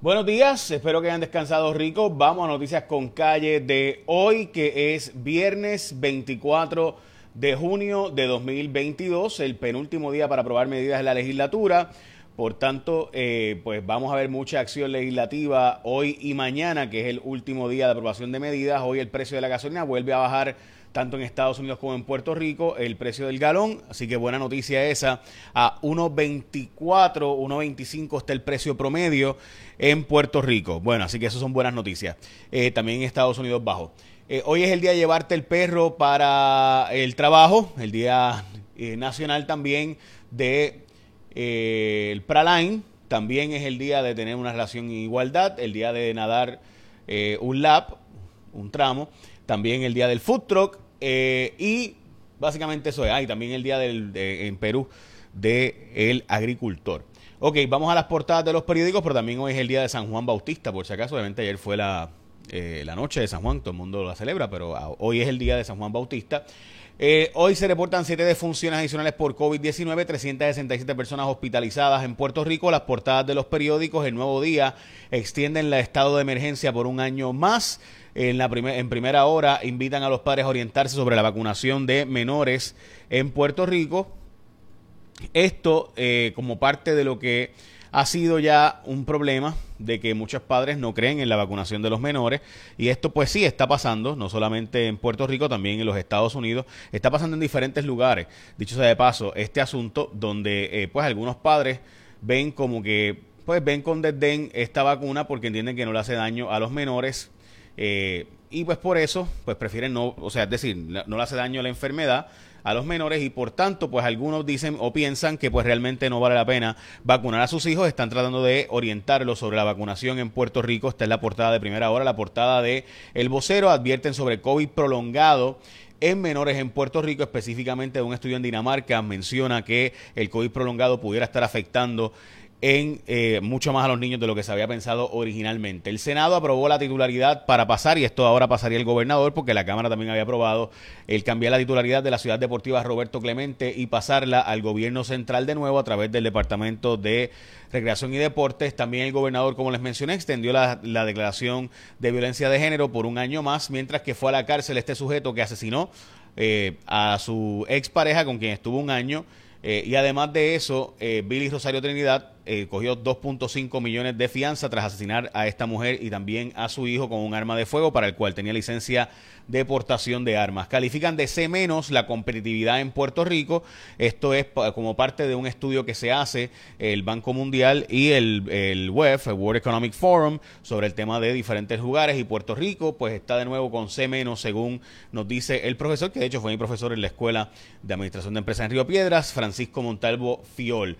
Buenos días, espero que hayan descansado rico. Vamos a noticias con calle de hoy, que es viernes 24 de junio de 2022, el penúltimo día para aprobar medidas de la legislatura. Por tanto, eh, pues vamos a ver mucha acción legislativa hoy y mañana, que es el último día de aprobación de medidas. Hoy el precio de la gasolina vuelve a bajar tanto en Estados Unidos como en Puerto Rico, el precio del galón. Así que buena noticia esa. A 1.24, 1.25 está el precio promedio en Puerto Rico. Bueno, así que eso son buenas noticias. Eh, también en Estados Unidos bajo. Eh, hoy es el día de llevarte el perro para el trabajo, el día nacional también de el Praline. También es el día de tener una relación en igualdad, el día de nadar un lap, un tramo también el día del food truck eh, y básicamente eso es. Ah, también el día del, en Perú del el agricultor. Ok, vamos a las portadas de los periódicos, pero también hoy es el día de San Juan Bautista, por si acaso. Obviamente ayer fue la, eh, la noche de San Juan, todo el mundo la celebra, pero ah, hoy es el día de San Juan Bautista. Eh, hoy se reportan siete defunciones adicionales por COVID-19, 367 personas hospitalizadas en Puerto Rico. Las portadas de los periódicos, el nuevo día, extienden el estado de emergencia por un año más. En, la en primera hora invitan a los padres a orientarse sobre la vacunación de menores en Puerto Rico. Esto eh, como parte de lo que ha sido ya un problema de que muchos padres no creen en la vacunación de los menores y esto pues sí está pasando, no solamente en Puerto Rico, también en los Estados Unidos, está pasando en diferentes lugares. Dicho sea de paso, este asunto donde eh, pues algunos padres ven como que pues ven con desdén esta vacuna porque entienden que no le hace daño a los menores eh, y pues por eso, pues prefieren no, o sea, es decir, no le hace daño la enfermedad a los menores y por tanto, pues algunos dicen o piensan que pues realmente no vale la pena vacunar a sus hijos. Están tratando de orientarlos sobre la vacunación en Puerto Rico. Esta es la portada de primera hora, la portada de El Vocero. Advierten sobre COVID prolongado en menores en Puerto Rico, específicamente un estudio en Dinamarca menciona que el COVID prolongado pudiera estar afectando en eh, mucho más a los niños de lo que se había pensado originalmente. El Senado aprobó la titularidad para pasar, y esto ahora pasaría el gobernador, porque la Cámara también había aprobado el cambiar la titularidad de la Ciudad Deportiva Roberto Clemente y pasarla al gobierno central de nuevo a través del Departamento de Recreación y Deportes. También el gobernador, como les mencioné, extendió la, declaración de violencia de género por un año más, mientras que fue a la cárcel este sujeto que asesinó eh, a su expareja con quien estuvo un año. Eh, y además de eso, Billy Rosario Trinidad eh, cogió 2.5 millones de fianza tras asesinar a esta mujer y también a su hijo con un arma de fuego para el cual tenía licencia de portación de armas. Califican de C menos la competitividad en Puerto Rico. Esto es como parte de un estudio que se hace el Banco Mundial y el, el WEF, el World Economic Forum, sobre el tema de diferentes lugares y Puerto Rico pues está de nuevo con C menos según nos dice el profesor, que de hecho fue mi profesor en la Escuela de Administración de Empresas en Río Piedras, Francisco Montalvo Fiol.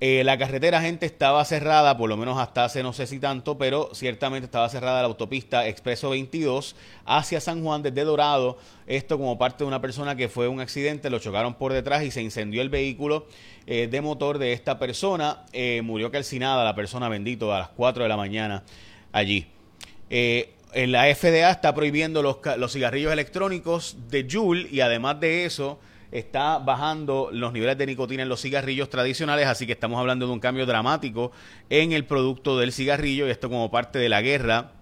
Eh, la carretera, gente, estaba cerrada, por lo menos hasta hace no sé si tanto, pero ciertamente estaba cerrada la autopista Expreso 22 hacia San Juan desde Dorado. Esto como parte de una persona que fue un accidente, lo chocaron por detrás y se incendió el vehículo eh, de motor de esta persona. Eh, murió calcinada la persona, bendito, a las 4 de la mañana allí. en la FDA está prohibiendo los, los cigarrillos electrónicos de Juul y además de eso está bajando los niveles de nicotina en los cigarrillos tradicionales, así que estamos hablando de un cambio dramático en el producto del cigarrillo y esto como parte de la guerra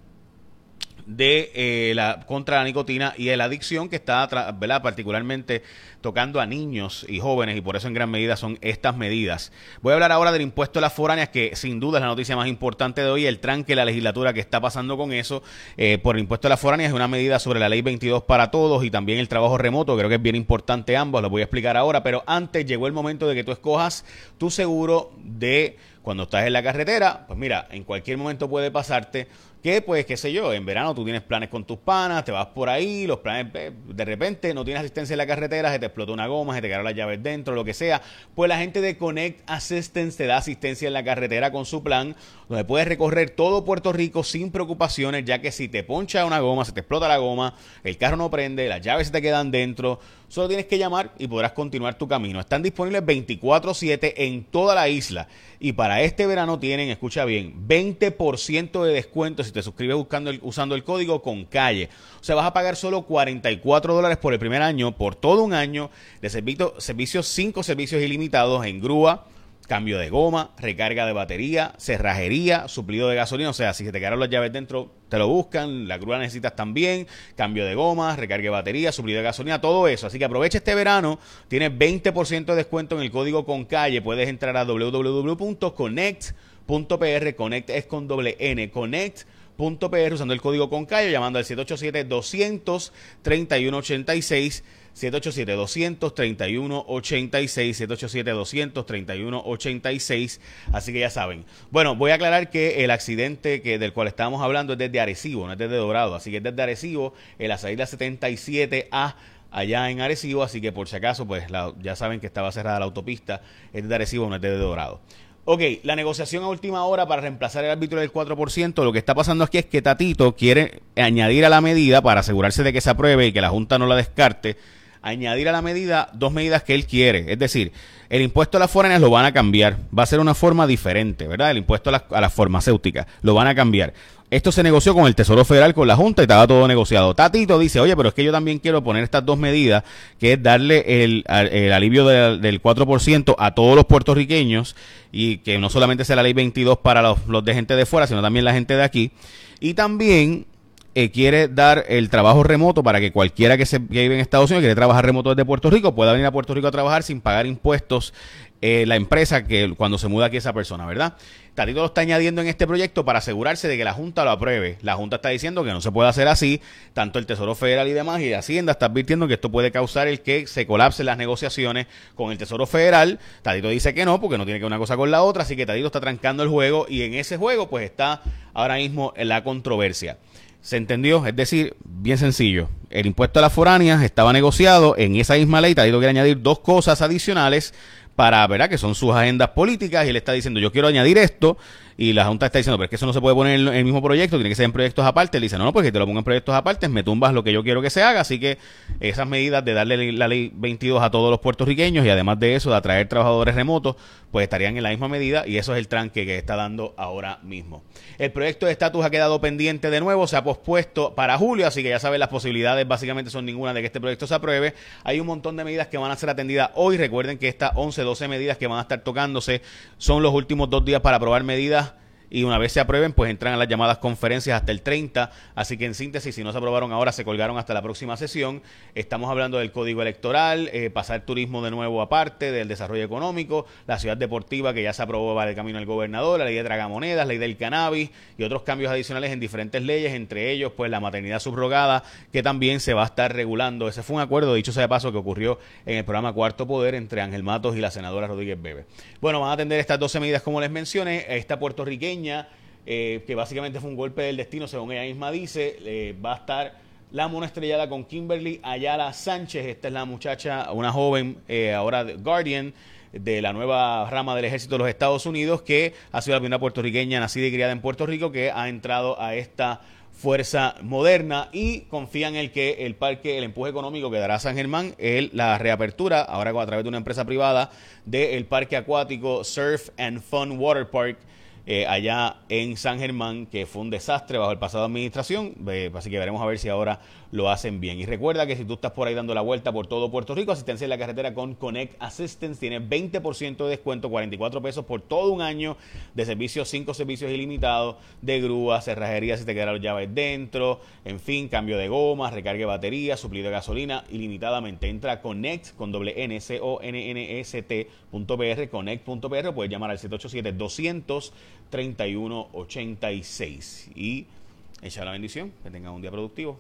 de eh, la contra la nicotina y la adicción que está particularmente tocando a niños y jóvenes y por eso en gran medida son estas medidas. Voy a hablar ahora del impuesto a las foráneas que sin duda es la noticia más importante de hoy, el tranque de la legislatura que está pasando con eso eh, por el impuesto a las foráneas es una medida sobre la ley 22 para todos y también el trabajo remoto, creo que es bien importante ambos, lo voy a explicar ahora, pero antes llegó el momento de que tú escojas tu seguro de cuando estás en la carretera, pues mira, en cualquier momento puede pasarte que pues, qué sé yo, en verano tú tienes planes con tus panas, te vas por ahí, los planes, de repente no tienes asistencia en la carretera, se te explotó una goma, se te quedaron las llaves dentro, lo que sea. Pues la gente de Connect Assistance te da asistencia en la carretera con su plan, donde puedes recorrer todo Puerto Rico sin preocupaciones, ya que si te poncha una goma, se te explota la goma, el carro no prende, las llaves se te quedan dentro, solo tienes que llamar y podrás continuar tu camino. Están disponibles 24/7 en toda la isla y para este verano tienen, escucha bien, 20% de descuento si te suscribes buscando usando el código con calle. O sea, vas a pagar solo 44 dólares por el primer año, por todo un año de servicio, servicios, 5 servicios ilimitados en grúa, cambio de goma, recarga de batería, cerrajería, suplido de gasolina. O sea, si se te quedaron las llaves dentro, te lo buscan. La grúa necesitas también, cambio de goma, recarga de batería, suplido de gasolina, todo eso. Así que aprovecha este verano. Tienes 20% de descuento en el código con calle. Puedes entrar a www.connect.pr. Connect es con doble N. Connect.pr usando el código con calle, llamando al 787 200 3186 787-231-86, 787-231-86. Así que ya saben. Bueno, voy a aclarar que el accidente que del cual estábamos hablando es desde Arecibo, no es desde Dorado. Así que es desde Arecibo, en la salida 77A allá en Arecibo, así que por si acaso, pues ya saben que estaba cerrada la autopista, es de Arecibo, no es de Dorado. Ok, la negociación a última hora para reemplazar el árbitro del 4%, lo que está pasando aquí es que Tatito quiere añadir a la medida para asegurarse de que se apruebe y que la Junta no la descarte añadir a la medida dos medidas que él quiere. Es decir, el impuesto a las foráneas lo van a cambiar. Va a ser una forma diferente, ¿verdad? El impuesto a las, farmacéuticas lo van a cambiar. Esto se negoció con el Tesoro Federal, con la Junta y estaba todo negociado. Tatito dice, oye, pero es que yo también quiero poner estas dos medidas, que es darle el, alivio del 4% a todos los puertorriqueños y que no solamente sea la ley 22 para los, los de gente de fuera, sino también la gente de aquí. Y también eh, quiere dar el trabajo remoto para que cualquiera que, se, vive en Estados Unidos, quiere trabajar remoto desde Puerto Rico, pueda venir a Puerto Rico a trabajar sin pagar impuestos eh, la empresa que cuando se muda aquí esa persona, ¿verdad? Tatito lo está añadiendo en este proyecto para asegurarse de que la Junta lo apruebe. La Junta está diciendo que no se puede hacer así, tanto el Tesoro Federal y demás, y Hacienda está advirtiendo que esto puede causar el que se colapsen las negociaciones con el Tesoro Federal. Tatito dice que no, porque no tiene que una cosa con la otra, así que Tatito está trancando el juego y en ese juego pues está ahora mismo la controversia. ¿Se entendió? Es decir, bien sencillo. El impuesto a las foráneas estaba negociado en esa misma ley. Tadito quiere añadir dos cosas adicionales para, ¿verdad? Que son sus agendas políticas y él está diciendo, yo quiero añadir esto y la Junta está diciendo, pero es que eso no se puede poner en el mismo proyecto, tiene que ser en proyectos aparte. Él dice, no, no, porque te lo pongo en proyectos aparte, me tumbas lo que yo quiero que se haga. Así que esas medidas de darle la ley 22 a todos los puertorriqueños y además de eso, de atraer trabajadores remotos, pues estarían en la misma medida y eso es el tranque que está dando ahora mismo. El proyecto de estatus ha quedado pendiente de nuevo, se ha pospuesto para julio, así que ya saben, las posibilidades básicamente son ninguna de que este proyecto se apruebe. Hay un montón de medidas que van a ser atendidas hoy. Recuerden que estas 11, 12 medidas que van a estar tocándose son los últimos dos días para aprobar medidas y una vez se aprueben, pues entran a las llamadas conferencias hasta el 30. Así que en síntesis, si no se aprobaron ahora, se colgaron hasta la próxima sesión. Estamos hablando del código electoral, eh, pasar turismo de nuevo aparte, del desarrollo económico, la ciudad deportiva que ya se aprobó para el camino del gobernador, la ley de tragamonedas, la ley del cannabis y otros cambios adicionales en diferentes leyes, entre ellos pues la maternidad subrogada, que también se va a estar regulando. Ese fue un acuerdo, dicho sea de paso, que ocurrió en el programa Cuarto Poder entre Ángel Matos y la senadora Rodríguez Bebe. Bueno, van a atender estas 12 medidas como les mencioné. Esta puertorriqueña eh, que básicamente fue un golpe del destino, según ella misma dice. Va a estar la mona estrellada con Kimberly Ayala Sánchez. Esta es la muchacha, una joven, eh, ahora Guardian de la nueva rama del ejército de los Estados Unidos, que ha sido la primera puertorriqueña nacida y criada en Puerto Rico, que ha entrado a esta fuerza moderna y confían en el que el parque, el empuje económico que dará San Germán, el, la reapertura, ahora a través de una empresa privada, del parque acuático Surf and Fun Water Park eh, allá en San Germán, que fue un desastre bajo el pasado administración. así que veremos a ver si ahora lo hacen bien. Y recuerda que si tú estás por ahí dando la vuelta por todo Puerto Rico, asistencia en la carretera con Connect Assistance tiene 20% de descuento, 44 pesos por todo un año de servicios, 5 servicios ilimitados de grúa, cerrajería si te quedaron llaves dentro, en fin, cambio de goma, recarga de batería, suplido de gasolina ilimitadamente. Entra a Connect con doble N C O N N S T.pr, connect.pr, puedes llamar al 787 231 86 y echa la bendición, que tengan un día productivo.